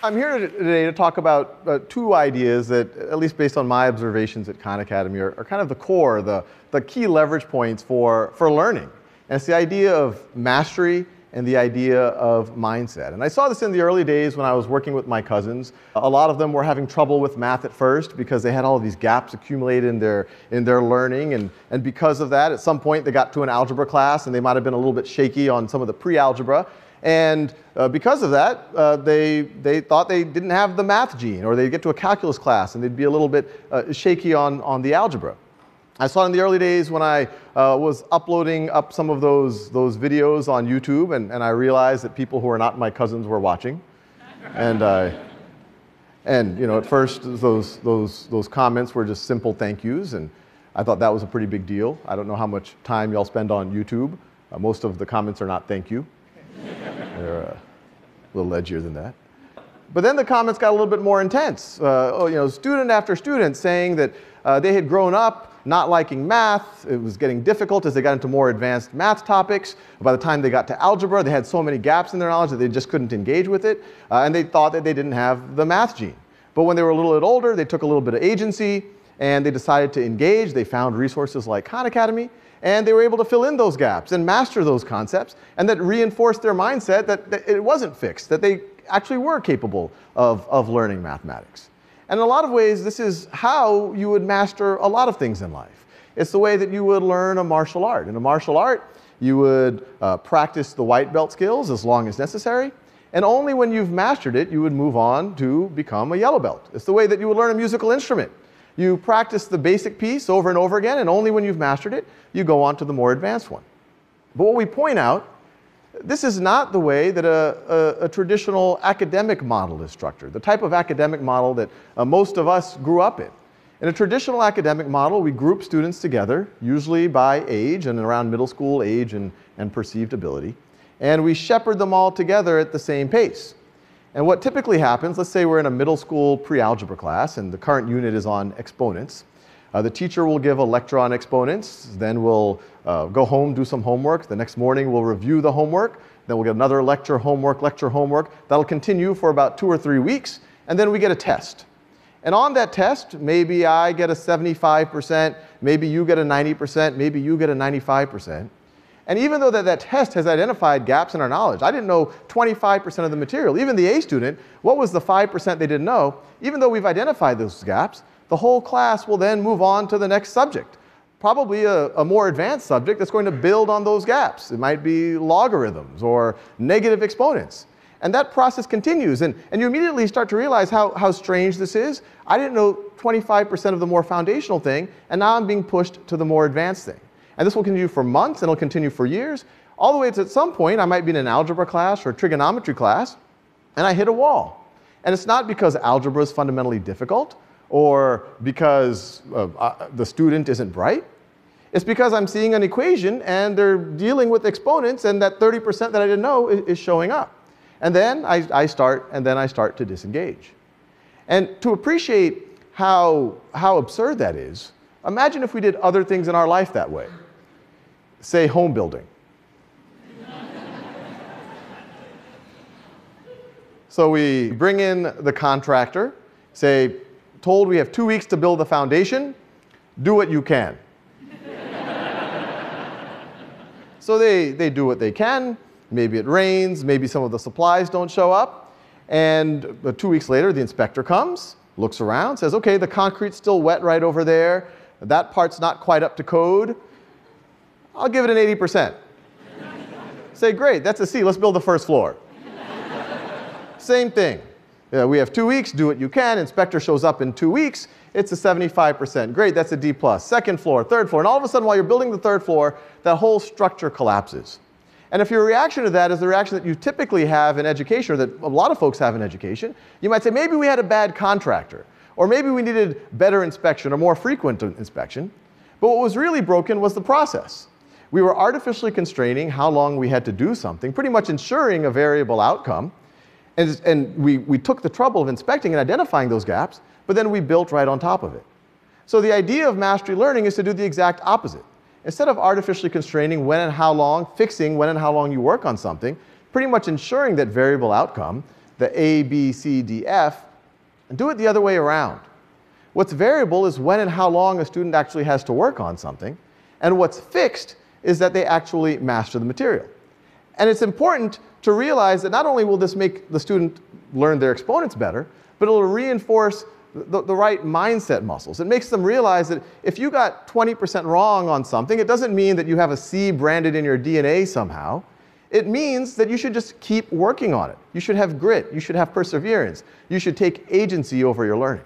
I'm here today to talk about uh, two ideas that, at least based on my observations at Khan Academy, are, are, kind of the core, the, the key leverage points for, for learning. And it's the idea of mastery and the idea of mindset. And I saw this in the early days when I was working with my cousins. A lot of them were having trouble with math at first because they had all these gaps accumulated in their, in their learning. And, and because of that, at some point they got to an algebra class and they might have been a little bit shaky on some of the pre-algebra. And uh, because of that, uh, they, they thought they didn't have the math gene, or they'd get to a calculus class and they'd be a little bit uh, shaky on, on the algebra. I saw it in the early days when I uh, was uploading up some of those, those videos on YouTube, and, and I realized that people who are not my cousins were watching. and, uh, and you know, at first, those, those, those comments were just simple thank yous, and I thought that was a pretty big deal. I don't know how much time y'all spend on YouTube. Uh, most of the comments are not thank you. They're uh, a little edgier than that. But then the comments got a little bit more intense. Uh, oh, you know, student after student saying that uh, they had grown up not liking math. It was getting difficult as they got into more advanced math topics. By the time they got to algebra, they had so many gaps in their knowledge that they just couldn't engage with it. Uh, and they thought that they didn't have the math gene. But when they were a little bit older, they took a little bit of agency and they decided to engage. They found resources like Khan Academy and they were able to fill in those gaps and master those concepts and that reinforced their mindset that, that it wasn't fixed, that they actually were capable of, of learning mathematics. And in a lot of ways, this is how you would master a lot of things in life. It's the way that you would learn a martial art. In a martial art, you would uh, practice the white belt skills as long as necessary. And only when you've mastered it, you would move on to become a yellow belt. It's the way that you would learn a musical instrument. You practice the basic piece over and over again, and only when you've mastered it, you go on to the more advanced one. But what we point out this is not the way that a, a, a, traditional academic model is structured, the type of academic model that uh, most of us grew up in. In a traditional academic model, we group students together, usually by age and around middle school age and, and perceived ability, and we shepherd them all together at the same pace. And what typically happens, let's say we're in a middle school pre-algebra class and the current unit is on exponents, uh, the teacher will give a lecture on exponents, then we'll uh, go home, do some homework. The next morning we'll review the homework, then we'll get another lecture, homework, lecture, homework. That'll continue for about two or three weeks, and then we get a test. And on that test, maybe I get a 75%, maybe you get a 90%, maybe you get a 95%. And even though that, that test has identified gaps in our knowledge, I didn't know 25% of the material. Even the A student, what was the 5% they didn't know? Even though we've identified those gaps, the whole class will then move on to the next subject. Probably a, a, more advanced subject that's going to build on those gaps. It might be logarithms or negative exponents. And that process continues. And, and you immediately start to realize how, how strange this is. I didn't know 25% of the more foundational thing, and now I'm being pushed to the more advanced thing. And this will continue for months, and it'll continue for years, all the way to at some point I might be in an algebra class or trigonometry class, and I hit a wall. And it's not because algebra is fundamentally difficult or because uh, uh, the student isn't bright. It's because I'm seeing an equation and they're dealing with exponents and that 30% that I didn't know is, is showing up. And then I, I, start, and then I start to disengage. And to appreciate how, how absurd that is, imagine if we did other things in our life that way. Say home building. so we bring in the contractor, say, told we have two weeks to build the foundation, do what you can. so they, they do what they can. Maybe it rains, maybe some of the supplies don't show up. And uh, two weeks later, the inspector comes, looks around, says, okay, the concrete's still wet right over there. That part's not quite up to code. I'll give it an 80%. Say, great, that's a C, let's build the first floor. Same thing. Yeah, we have two weeks, do what you can. Inspector shows up in two weeks. It's a 75%. Great, that's a D plus. Second floor, third floor. And all of a sudden, while you're building the third floor, that whole structure collapses. And if your reaction to that is the reaction that you typically have in education, or that a lot of folks have in education, you might say, maybe we had a bad contractor, or maybe we needed better inspection or more frequent inspection. But what was really broken was the process. We were artificially constraining how long we had to do something, pretty much ensuring a variable outcome. And, and we, we took the trouble of inspecting and identifying those gaps, but then we built right on top of it. So the idea of mastery learning is to do the exact opposite. Instead of artificially constraining when and how long, fixing when and how long you work on something, pretty much ensuring that variable outcome, the A, B, C, D, F, and do it the other way around. What's variable is when and how long a student actually has to work on something, and what's fixed is that they actually master the material. And it's important to realize that not only will this make the student learn their exponents better, but it'll reinforce the, the, right mindset muscles. It makes them realize that if you got 20% wrong on something, it doesn't mean that you have a C branded in your DNA somehow. It means that you should just keep working on it. You should have grit. You should have perseverance. You should take agency over your learning.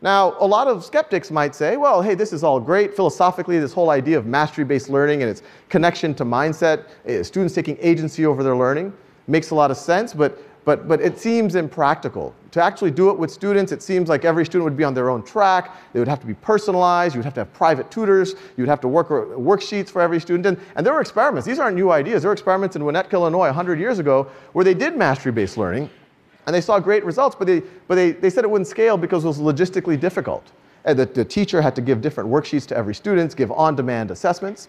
Now, a lot of skeptics might say, well, hey, this is all great. Philosophically, this whole idea of mastery based learning and its connection to mindset, eh, students taking agency over their learning, makes a lot of sense, but but, but it seems impractical. To actually do it with students, it seems like every student would be on their own track. They would have to be personalized. You would have to have private tutors. You would have to work worksheets for every student. And, and there were experiments. These aren't new ideas. There were experiments in Winnetka, Illinois 100 years ago where they did mastery-based learning and they saw great results, but they, but they, they said it wouldn't scale because it was logistically difficult. And the, the teacher had to give different worksheets to every student, give on-demand assessments.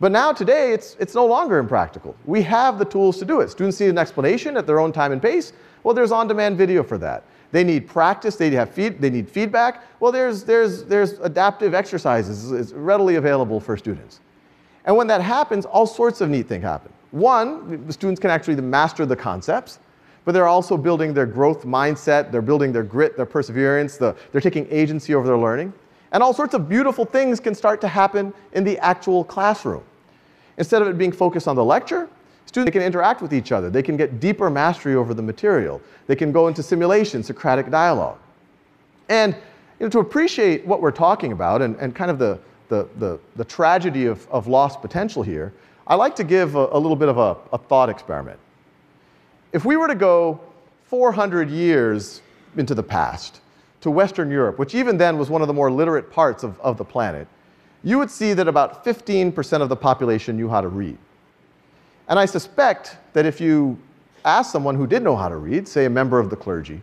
But now today, it's, it's no longer impractical. We have the tools to do it. Students need an explanation at their own time and pace. Well, there's on-demand video for that. They need practice, they, have feed, they need feedback. Well, there's, there's, there's adaptive exercises. It's readily available for students. And when that happens, all sorts of neat things happen. One, the students can actually master the concepts, but they're also building their growth mindset, they're building their grit, their perseverance, the, they're taking agency over their learning. And all sorts of beautiful things can start to happen in the actual classroom. Instead of it being focused on the lecture, students can interact with each other. They can get deeper mastery over the material. They can go into simulation, Socratic dialogue. And you know, to appreciate what we're talking about and, and kind of the, the, the, the tragedy of, of lost potential here, I like to give a, a little bit of a, a thought experiment. If we were to go 400 years into the past to Western Europe, which even then was one of the more literate parts of, of the planet, you would see that about 15% of the population knew how to read. And I suspect that if you ask someone who did know how to read, say a member of the clergy,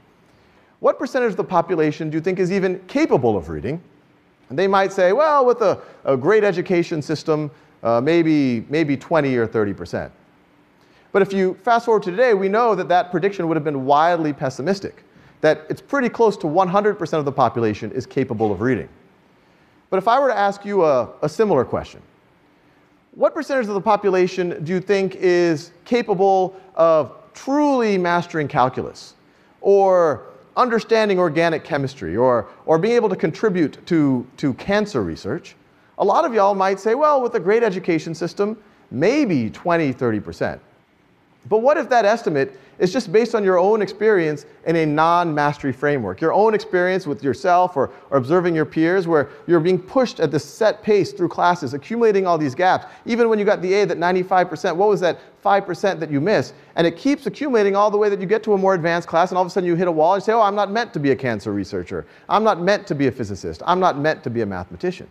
what percentage of the population do you think is even capable of reading? And they might say, well, with a, a great education system, uh, maybe, maybe 20 or 30%. But if you fast forward to today, we know that that prediction would have been wildly pessimistic, that it's pretty close to 100% of the population is capable of reading. But if I were to ask you a, a similar question, what percentage of the population do you think is capable of truly mastering calculus or understanding organic chemistry or, or being able to contribute to, to cancer research? A lot of y'all might say, well, with a great education system, maybe 20, 30%. But what if that estimate is just based on your own experience in a non mastery framework? Your own experience with yourself or, or, observing your peers, where you're being pushed at this set pace through classes, accumulating all these gaps. Even when you got the A, that 95%, what was that 5% that you missed? And it keeps accumulating all the way that you get to a more advanced class, and all of a sudden you hit a wall and say, Oh, I'm not meant to be a cancer researcher. I'm not meant to be a physicist. I'm not meant to be a mathematician.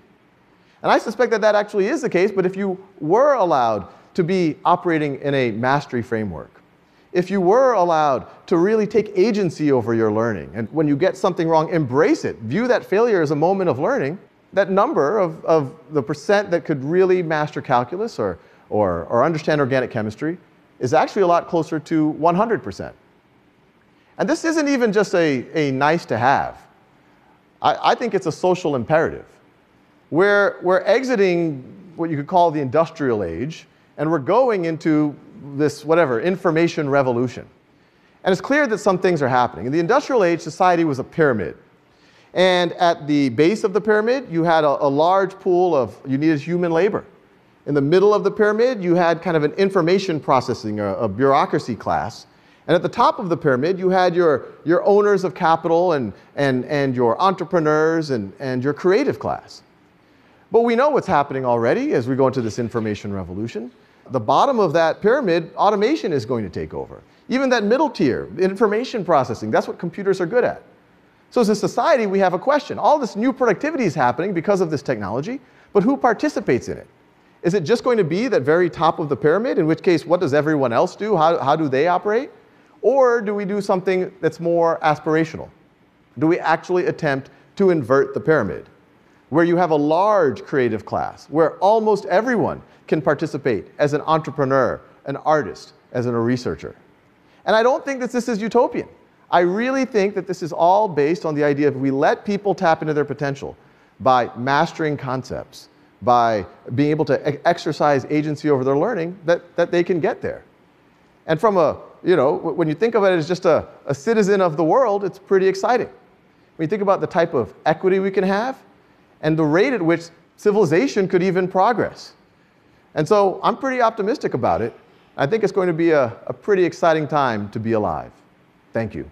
And I suspect that that actually is the case, but if you were allowed to be operating in a mastery framework. If you were allowed to really take agency over your learning, and when you get something wrong, embrace it, view that failure as a moment of learning, that number of, of the percent that could really master calculus or, or, or understand organic chemistry is actually a lot closer to 100%. And this isn't even just a, a nice to have. I, I think it's a social imperative. We're, we're exiting what you could call the industrial age and we're going into this, whatever, information revolution. And it's clear that some things are happening. In the industrial age, society was a pyramid. And at the base of the pyramid, you had a, a large pool of, you needed human labor. In the middle of the pyramid, you had kind of an information processing, a, a bureaucracy class. And at the top of the pyramid, you had your, your owners of capital and, and, and your entrepreneurs and, and your creative class. But we know what's happening already as we go into this information revolution the bottom of that pyramid, automation is going to take over. Even that middle tier, information processing, that's what computers are good at. So as a society, we have a question. All this new productivity is happening because of this technology, but who participates in it? Is it just going to be that very top of the pyramid, in which case, what does everyone else do? How, how do they operate? Or do we do something that's more aspirational? Do we actually attempt to invert the pyramid? Where you have a large creative class, where almost everyone can participate as an entrepreneur, an artist, as a researcher. And I don't think that this is utopian. I really think that this is all based on the idea of we let people tap into their potential by mastering concepts, by being able to exercise agency over their learning, that, that they can get there. And from a, you know, when you think of it as just a, a citizen of the world, it's pretty exciting. When you think about the type of equity we can have and the rate at which civilization could even progress. And so I'm pretty optimistic about it. I think it's going to be a, a pretty exciting time to be alive. Thank you.